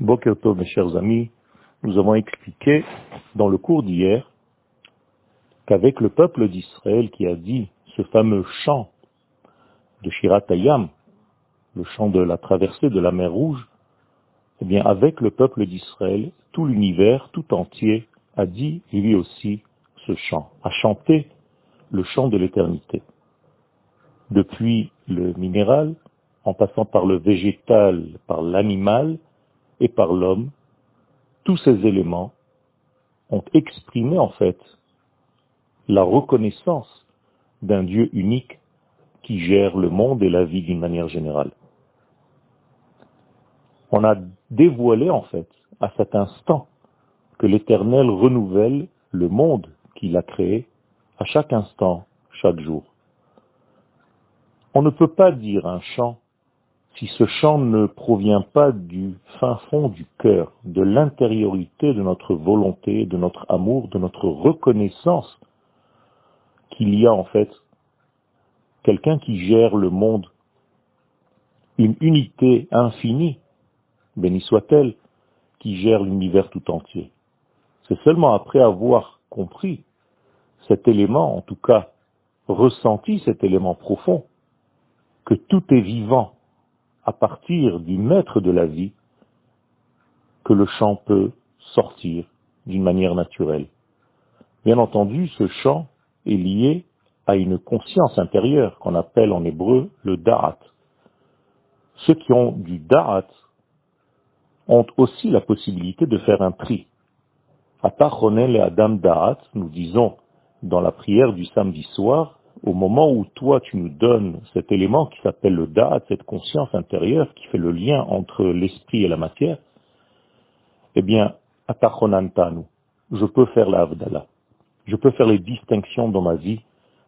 Bokerto, mes chers amis, nous avons expliqué dans le cours d'hier qu'avec le peuple d'Israël qui a dit ce fameux chant de Shiratayam, le chant de la traversée de la mer Rouge, eh bien avec le peuple d'Israël, tout l'univers, tout entier, a dit lui aussi ce chant, a chanté le chant de l'éternité. Depuis le minéral, en passant par le végétal, par l'animal et par l'homme, tous ces éléments ont exprimé en fait la reconnaissance d'un Dieu unique qui gère le monde et la vie d'une manière générale. On a dévoilé en fait à cet instant que l'Éternel renouvelle le monde qu'il a créé à chaque instant, chaque jour. On ne peut pas dire un chant si ce chant ne provient pas du fin fond du cœur, de l'intériorité de notre volonté, de notre amour, de notre reconnaissance qu'il y a en fait quelqu'un qui gère le monde, une unité infinie, béni soit-elle, qui gère l'univers tout entier. C'est seulement après avoir compris cet élément, en tout cas ressenti cet élément profond, que tout est vivant à partir du maître de la vie, que le chant peut sortir d'une manière naturelle. Bien entendu, ce chant est lié à une conscience intérieure qu'on appelle en hébreu le da'at. Ceux qui ont du da'at ont aussi la possibilité de faire un tri. À part et Adam Da'at, nous disons dans la prière du samedi soir, au moment où toi tu nous donnes cet élément qui s'appelle le Da'at, cette conscience intérieure qui fait le lien entre l'esprit et la matière, eh bien, Atachonantanu, je peux faire la Je peux faire les distinctions dans ma vie.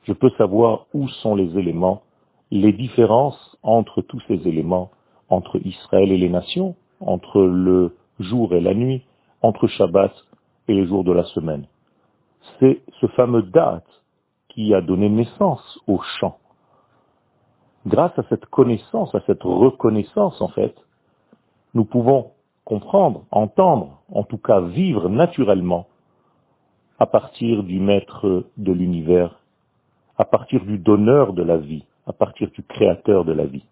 Je peux savoir où sont les éléments, les différences entre tous ces éléments, entre Israël et les nations, entre le jour et la nuit, entre Shabbat et les jours de la semaine. C'est ce fameux date qui a donné naissance au chant. Grâce à cette connaissance, à cette reconnaissance en fait, nous pouvons comprendre, entendre, en tout cas vivre naturellement à partir du maître de l'univers, à partir du donneur de la vie, à partir du créateur de la vie.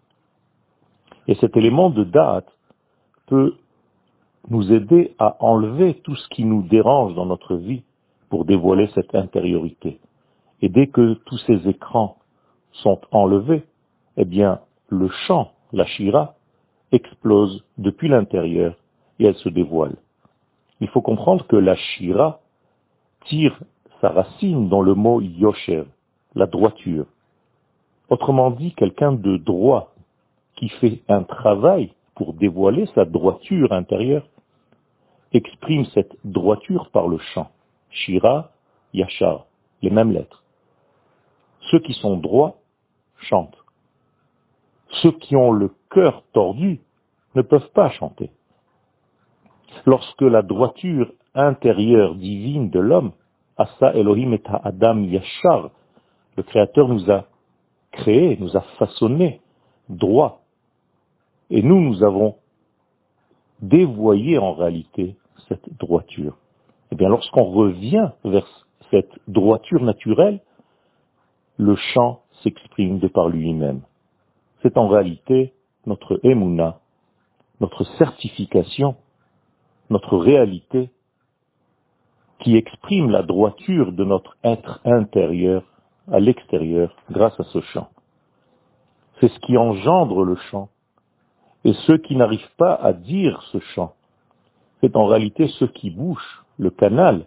Et cet élément de date peut nous aider à enlever tout ce qui nous dérange dans notre vie pour dévoiler cette intériorité. Et dès que tous ces écrans sont enlevés, eh bien, le champ, la shira, explose depuis l'intérieur et elle se dévoile. Il faut comprendre que la shira tire sa racine dans le mot yosher, la droiture. Autrement dit, quelqu'un de droit qui fait un travail pour dévoiler sa droiture intérieure, exprime cette droiture par le chant. Shira, Yachar, les mêmes lettres. Ceux qui sont droits chantent. Ceux qui ont le cœur tordu ne peuvent pas chanter. Lorsque la droiture intérieure divine de l'homme, Asa Elohim et Adam Yachar, le Créateur nous a créés, nous a façonnés droits, et nous, nous avons dévoyé en réalité cette droiture. Eh bien, lorsqu'on revient vers cette droiture naturelle, le chant s'exprime de par lui-même. C'est en réalité notre émouna, notre certification, notre réalité qui exprime la droiture de notre être intérieur à l'extérieur grâce à ce chant. C'est ce qui engendre le chant et ceux qui n'arrivent pas à dire ce chant, c'est en réalité ceux qui bouchent le canal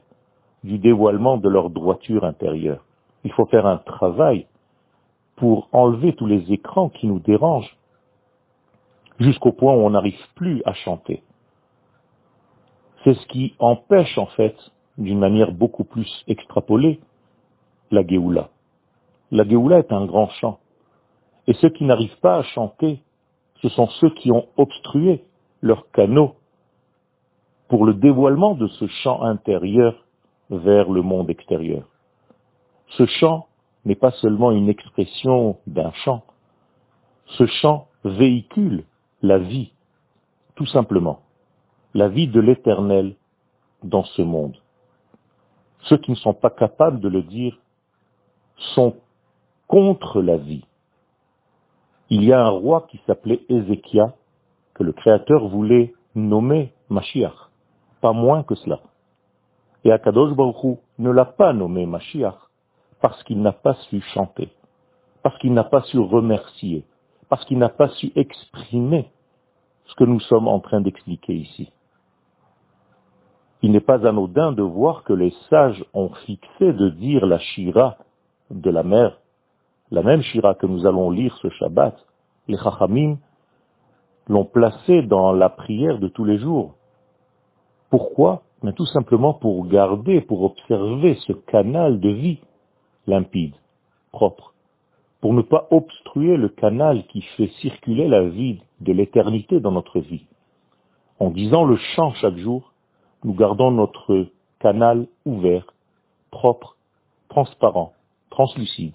du dévoilement de leur droiture intérieure. Il faut faire un travail pour enlever tous les écrans qui nous dérangent, jusqu'au point où on n'arrive plus à chanter. C'est ce qui empêche en fait, d'une manière beaucoup plus extrapolée, la Géoula. La Géoula est un grand chant. Et ceux qui n'arrivent pas à chanter ce sont ceux qui ont obstrué leurs canaux pour le dévoilement de ce champ intérieur vers le monde extérieur. Ce champ n'est pas seulement une expression d'un chant. Ce chant véhicule la vie, tout simplement. la vie de l'éternel dans ce monde. Ceux qui ne sont pas capables de le dire sont contre la vie. Il y a un roi qui s'appelait Ézéchia, que le Créateur voulait nommer Mashiach, pas moins que cela. Et Akadosh Baruch ne l'a pas nommé Mashiach parce qu'il n'a pas su chanter, parce qu'il n'a pas su remercier, parce qu'il n'a pas su exprimer ce que nous sommes en train d'expliquer ici. Il n'est pas anodin de voir que les sages ont fixé de dire la Shira de la mer, la même Shira que nous allons lire ce Shabbat. Les Chachamim l'ont placé dans la prière de tous les jours. Pourquoi? Mais Tout simplement pour garder, pour observer ce canal de vie limpide, propre, pour ne pas obstruer le canal qui fait circuler la vie de l'éternité dans notre vie. En disant le chant chaque jour, nous gardons notre canal ouvert, propre, transparent, translucide.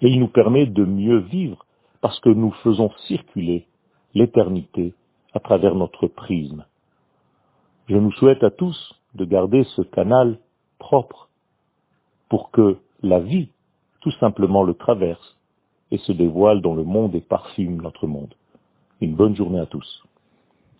Et il nous permet de mieux vivre parce que nous faisons circuler l'éternité à travers notre prisme. Je nous souhaite à tous de garder ce canal propre pour que la vie tout simplement le traverse et se dévoile dans le monde et parfume notre monde. Une bonne journée à tous.